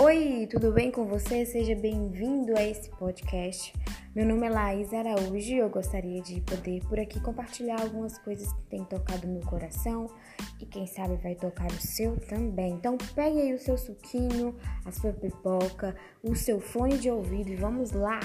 Oi, tudo bem com você? Seja bem-vindo a esse podcast. Meu nome é Laís Araújo e eu gostaria de poder por aqui compartilhar algumas coisas que têm tocado meu coração e quem sabe vai tocar o seu também. Então pegue aí o seu suquinho, a sua pipoca, o seu fone de ouvido e vamos lá!